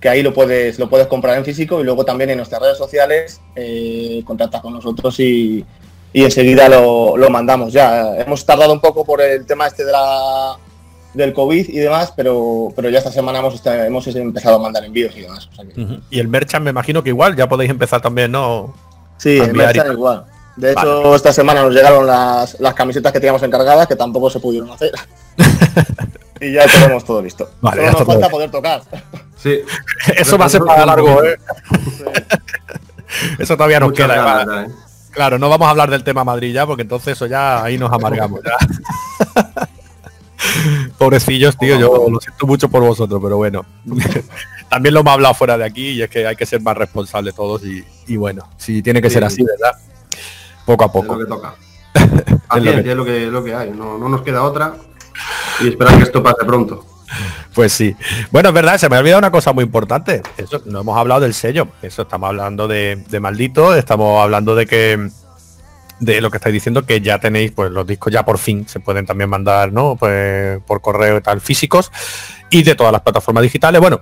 que ahí lo puedes, lo puedes comprar en físico y luego también en nuestras redes sociales contactas con nosotros y, y enseguida lo, lo mandamos ya. Hemos tardado un poco por el tema este de la, del COVID y demás, pero, pero ya esta semana hemos, hemos empezado a mandar envíos y demás. o sea que- Ujú. Y el merchan me imagino que igual ya podéis empezar también, ¿no? Sí, A en enviar y Merchan tal. igual. De hecho, esta semana nos llegaron las, las camisetas que teníamos encargadas, que tampoco se pudieron hacer. y ya tenemos todo listo. Vale, Solo nos falta poder tocar. Sí. Eso va a ser para largo, ¿eh? Eso todavía nos Muchas queda. ganas. ¿eh? Claro, no vamos a hablar del tema Madrid ya, porque entonces eso ya ahí nos amargamos. ya. Pobrecillos, tío, yo lo siento mucho por vosotros, pero bueno. También lo hemos hablado fuera de aquí y es que hay que ser más responsables todos y, y bueno, si tiene que Sí. ser así, ¿verdad? Poco a Es poco. lo que toca. Es lo que- Paciencia es lo que, lo que hay, no, no nos queda otra. Y esperar que esto pase pronto. Pues sí. Bueno, es verdad, se me ha olvidado una cosa muy importante. Eso, no hemos hablado del sello. Eso estamos hablando de, maldito, estamos hablando de que de lo que estáis diciendo, que ya tenéis, pues los discos ya por fin se pueden también mandar, ¿no? Pues por correo y tal, físicos, y de todas las plataformas digitales. Bueno,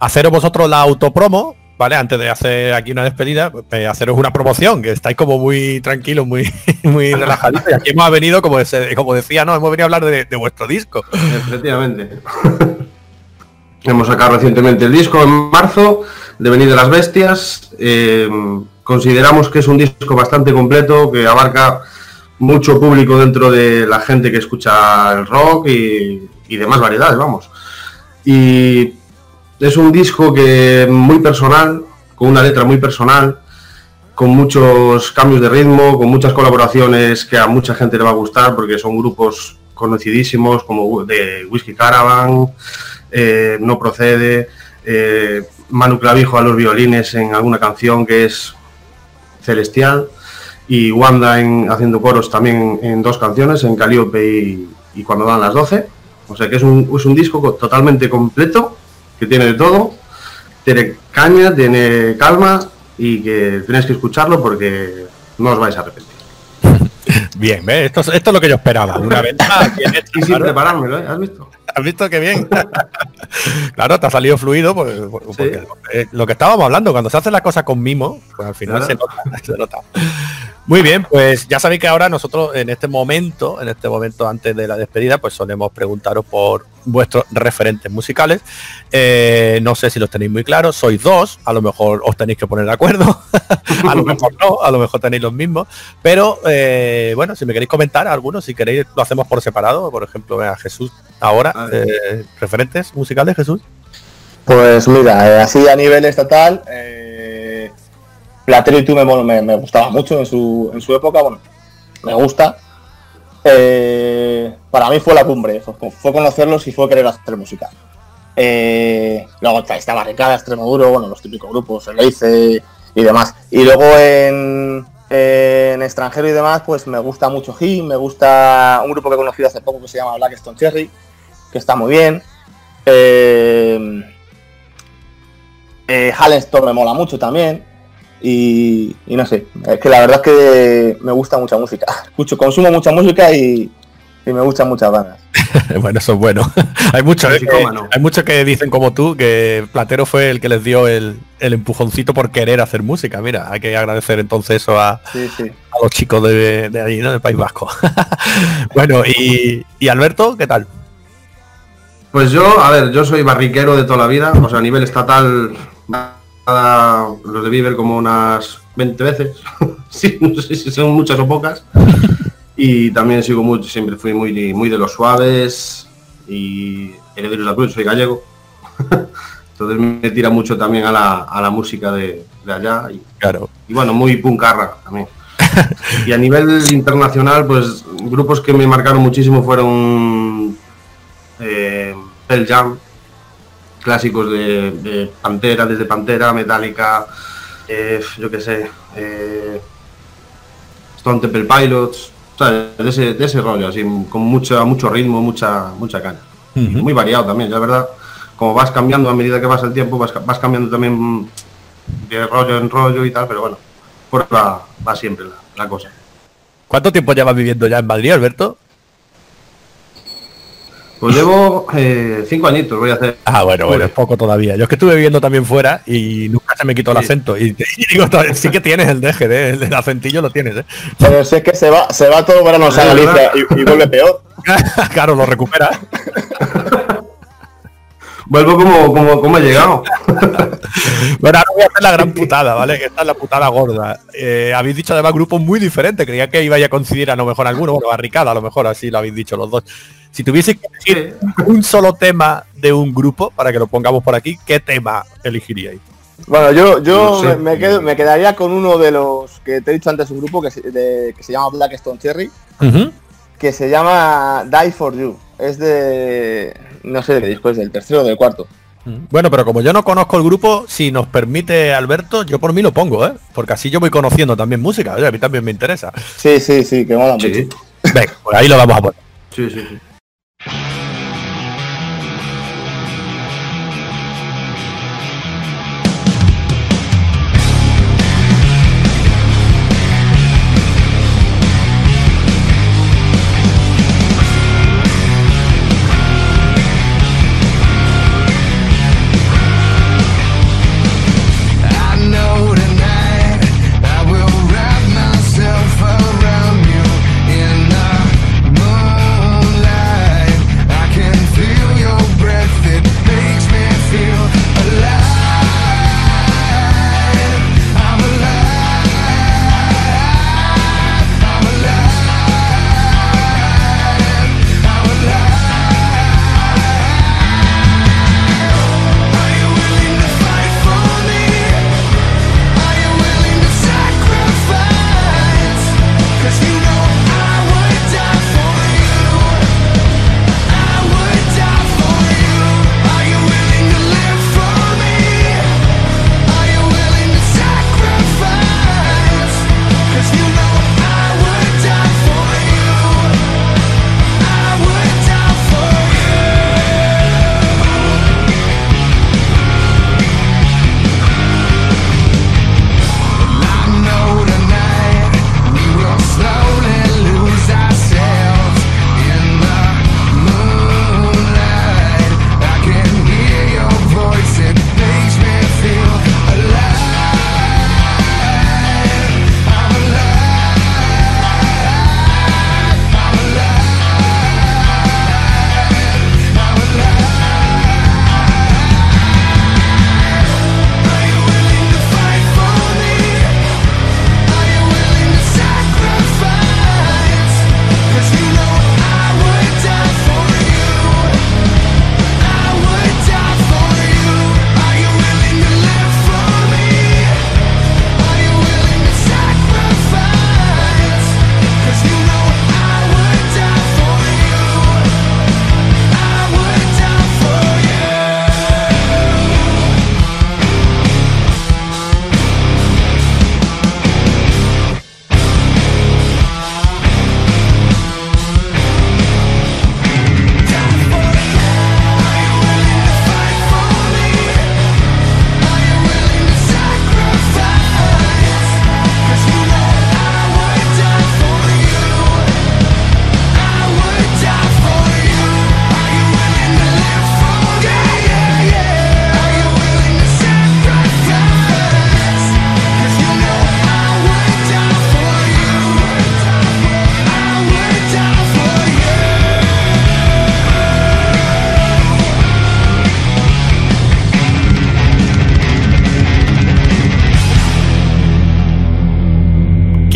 haceros vosotros la autopromo, ¿vale? Antes de hacer aquí una despedida, pues, haceros una promoción, que estáis como muy tranquilos, muy, muy relajaditos. Y aquí hemos venido, como, como decía, ¿no? Hemos venido a hablar de, de vuestro disco. Efectivamente. Hemos sacado recientemente el disco en marzo, de Venir de las Bestias. Eh, consideramos que es un disco bastante completo, que abarca mucho público dentro de la gente que escucha el rock y, y demás variedades, vamos. Y es un disco que muy personal, con una letra muy personal, con muchos cambios de ritmo, con muchas colaboraciones que a mucha gente le va a gustar porque son grupos conocidísimos como de Whisky Caravan, eh, No Procede, eh, Manu Clavijo a los violines en alguna canción que es celestial y Wanda en, haciendo coros también en dos canciones, en Calíope y, Cuando dan las 12. O sea que es un, es un disco co- totalmente completo, que tiene de todo, tiene caña, tiene calma y que tenéis que escucharlo porque no os vais a arrepentir. Bien, ¿ves? Esto, es- esto es lo que yo esperaba. Una venta bien hecha, Y sin preparármelo, ¿eh? ¿Has visto? ¿Has visto qué bien? claro, te ha salido fluido, pues, pues, porque eh, lo que estábamos hablando, cuando se hacen las cosas con mimo, pues al final se nota, se nota. Muy bien, pues ya sabéis que ahora nosotros en este momento, en este momento antes de la despedida, pues solemos preguntaros por vuestros referentes musicales. Eh, no sé si los tenéis muy claros, sois dos, a lo mejor os tenéis que poner de acuerdo, a lo mejor no, a lo mejor tenéis los mismos, pero eh, bueno, si me queréis comentar algunos, si queréis lo hacemos por separado, por ejemplo, a Jesús ahora, eh, referentes musicales, Jesús. Pues mira, eh, así a nivel estatal, eh, Platero me, me, me gustaba mucho en su, época, bueno, me gusta. Eh, para mí fue la cumbre, fue, conocerlos y fue querer hacer música. Eh, luego está, Barricada, Extremoduro, bueno, los típicos grupos, el Eice y demás. Y luego en, extranjero y demás, pues me gusta mucho Him, me gusta un grupo que he conocido hace poco que se llama Blackstone Cherry, que está muy bien. Eh, eh, me mola mucho también. Y, y no sé, es que la verdad es que me gusta mucha música. Escucho, consumo mucha música y, y me gustan muchas bandas. bueno, eso es bueno. hay muchos eh, hay muchos que dicen como tú que Platero fue el que les dio el, el empujoncito por querer hacer música. Mira, hay que agradecer entonces eso a, Sí, sí. a los chicos de, de allí, ¿no? Del País Vasco. bueno, y, y Alberto, ¿qué tal? Pues yo, a ver, yo soy barriquero de toda la vida, o sea, a nivel estatal, los debí ver como unas 20 veces, sí, no sé si son muchas o pocas, y también sigo mucho, siempre fui muy, muy de los suaves, y herederos de la cruz, soy gallego, entonces me tira mucho también a la, a la música de, de allá, y, Claro. y bueno, muy puncarra también. Y a nivel internacional, pues grupos que me marcaron muchísimo fueron eh, Pearl Jam, clásicos de, de Pantera, desde Pantera, Metallica, eh, yo qué sé, eh, Stone Temple Pilots, ¿sabes? De ese, de ese rollo, así, con mucho, mucho ritmo, mucha, mucha caña. Y Muy variado también, la verdad. Como vas cambiando a medida que vas el tiempo, vas, vas cambiando también de rollo en rollo y tal, pero bueno, por va, va siempre la, la cosa. ¿Cuánto tiempo llevas viviendo ya en Madrid, Alberto? Pues llevo eh, cinco añitos, voy a hacer. Ah, bueno, bueno, es poco todavía. Yo es que estuve viviendo también fuera y nunca se me quitó el Sí. acento. Y, y digo, sí que tienes el deje, ¿eh? el acentillo lo tienes, ¿eh? Pero si es que se va, se va todo verano a. Galicia y, y vuelve peor. claro, lo recupera. Vuelvo como, como, como he llegado. Bueno, ahora voy a hacer la gran putada, ¿vale? Que esta es la putada gorda. Eh, habéis dicho además grupos muy diferentes. Creía que iba a coincidir a lo mejor alguno. Bueno, barricada a lo mejor, así lo habéis dicho los dos. Si tuviese que elegir un solo tema de un grupo, para que lo pongamos por aquí, ¿qué tema elegiríais? Bueno, yo, yo No sé. me, me quedo- me quedaría con uno de los que te he dicho antes, un grupo que se, de- que se llama Blackstone Cherry, que se llama Die for You. Es de. No sé de qué disco es, del tercero o del cuarto. Bueno, pero como yo no conozco el grupo, si nos permite Alberto, yo por mí lo pongo, ¿eh? Porque así yo voy conociendo también música, oye, a mí también me interesa. Sí, sí, sí, que mola mucho. Sí, Venga, pues ahí lo vamos a poner. sí, sí. sí.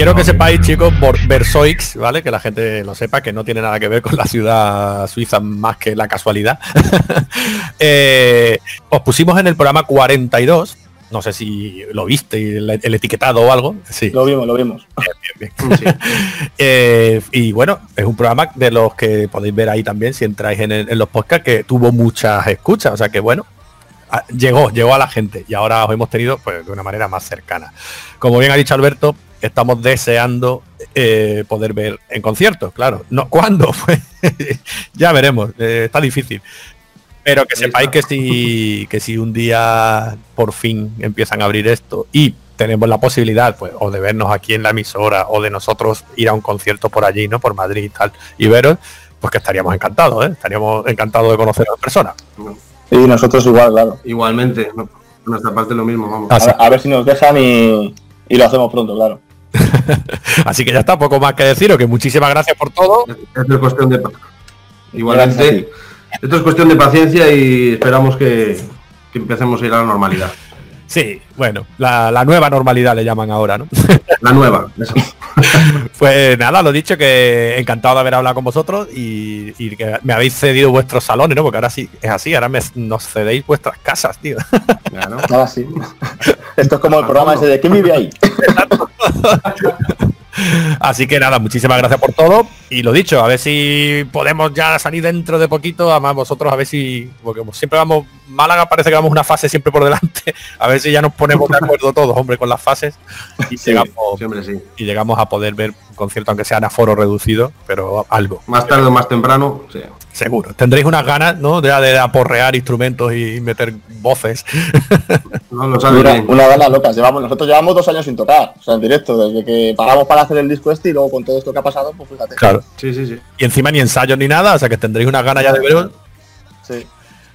Quiero que sepáis, chicos, por Versoix, ¿vale? Que la gente lo sepa, que no tiene nada que ver con la ciudad suiza más que la casualidad. Eh, os pusimos en el programa 42, no sé si lo viste, el, el etiquetado o algo. Sí. Lo vimos, lo vimos. Eh, y bueno, es un programa de los que podéis ver ahí también si entráis en, el- en los podcasts que tuvo muchas escuchas. O sea que bueno, a- llegó, llegó a la gente y ahora os hemos tenido pues de una manera más cercana. Como bien ha dicho Alberto, estamos deseando eh, poder ver en concierto, claro. No, ¿Cuándo? Pues ya veremos, eh, está difícil. Pero que sepáis que si, que si un día por fin empiezan a abrir esto y tenemos la posibilidad, pues, o de vernos aquí en la emisora, o de nosotros ir a un concierto por allí, ¿no? Por Madrid y tal, y veros, pues que estaríamos encantados, ¿eh? Estaríamos encantados de conoceros en persona. Y nosotros igual, claro. Igualmente, por nuestra parte lo mismo, vamos. A, ver- a ver si nos dejan y, y lo hacemos pronto, claro. Así que ya está, poco más que deciros, que muchísimas gracias por todo. Esto es cuestión de Igualmente, esto es cuestión de paciencia y esperamos que, que empecemos a ir a la normalidad. Sí, bueno, la, la nueva normalidad le llaman ahora, ¿no? La nueva. eso. Pues nada, lo dicho, que encantado de haber hablado con vosotros y, y que me habéis cedido vuestros salones, ¿no? Porque ahora sí es así, ahora me, nos cedéis vuestras casas, tío. Claro. Ahora sí. Esto es como el programa ese de ¿Quién vive ahí? Así que nada, muchísimas gracias por todo. Y lo dicho, a ver si podemos ya salir dentro de poquito. Además vosotros a ver si, porque siempre vamos, Málaga parece que vamos una fase siempre por delante. A ver si ya nos ponemos de acuerdo todos, hombre, con las fases. Y llegamos, sí. y llegamos a poder ver concierto, aunque sea en aforo reducido, pero algo. Más tarde o más temprano, sí. Seguro. Tendréis unas ganas, ¿no? De, de aporrear instrumentos y meter voces. No lo sabes Una, una gana locas. Llevamos, nosotros llevamos dos años sin tocar, o sea, en directo, desde que paramos para hacer el disco este y luego con todo esto que ha pasado, pues fíjate. Claro. Sí, sí, sí. Y encima ni ensayos ni nada, o sea que tendréis unas ganas ya de veros. Sí.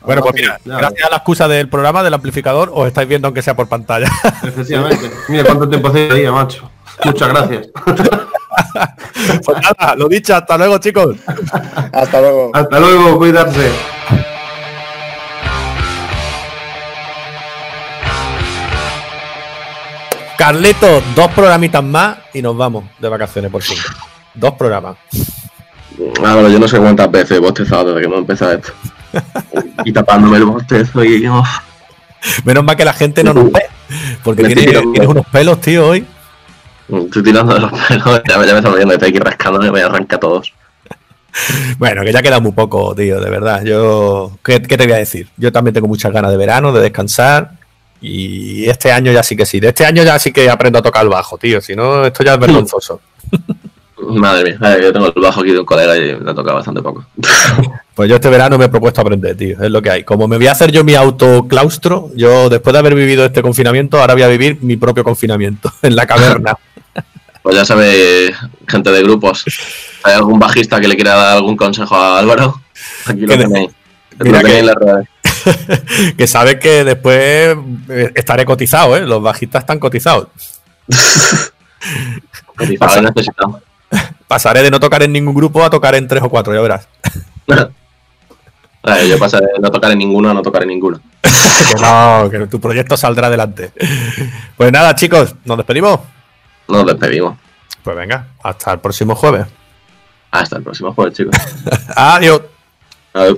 Bueno, pues mira, gracias a la excusa del programa, del amplificador, os estáis viendo aunque sea por pantalla. Efectivamente. Mira cuánto tiempo hace día, macho. Muchas gracias. pues nada, lo dicho, hasta luego, chicos. Hasta luego. Hasta luego, cuidarse. Carleto, dos programitas más y nos vamos de vacaciones por fin. Dos programas. Álvaro, yo no sé cuántas veces he bostezado desde que hemos empezado esto. y tapándome el bostezo y oh, Menos mal que la gente no nos ve. Porque tienes unos pelos, tío, hoy. Estoy tirando de los pelos. Ya, me- ya me está viendo, estoy aquí rascándome, me arranca todos. Bueno, que ya queda muy poco, tío, de verdad. Yo, ¿qué, qué te voy a decir? Yo también tengo muchas ganas de verano, de descansar. Y este año ya sí que sí. De este año ya sí que aprendo a tocar el bajo, tío. Si no, esto ya es vergonzoso. Madre mía, eh, yo tengo el bajo aquí de un colega y me ha tocado bastante poco. Pues yo este verano me he propuesto aprender, tío. Es lo que hay. Como me voy a hacer yo mi autoclaustro, yo después de haber vivido este confinamiento, ahora voy a vivir mi propio confinamiento en la caverna. Pues ya sabe, gente de grupos, ¿hay algún bajista que le quiera dar algún consejo a Álvaro? Aquí lo Que tenéis. Mira que- redes. que sabes que después eh, estaré cotizado, ¿eh? Los bajistas están cotizados. Cotizado necesitado. Pasaré de no tocar en ningún grupo a tocar en tres o cuatro, ya verás. Yo pasé de no tocar en ninguno a no tocar en ninguno. que no, que tu proyecto saldrá adelante. Pues nada, chicos, nos despedimos. Nos despedimos. Pues venga, hasta el próximo jueves. Hasta el próximo jueves, chicos. Adiós. Adiós.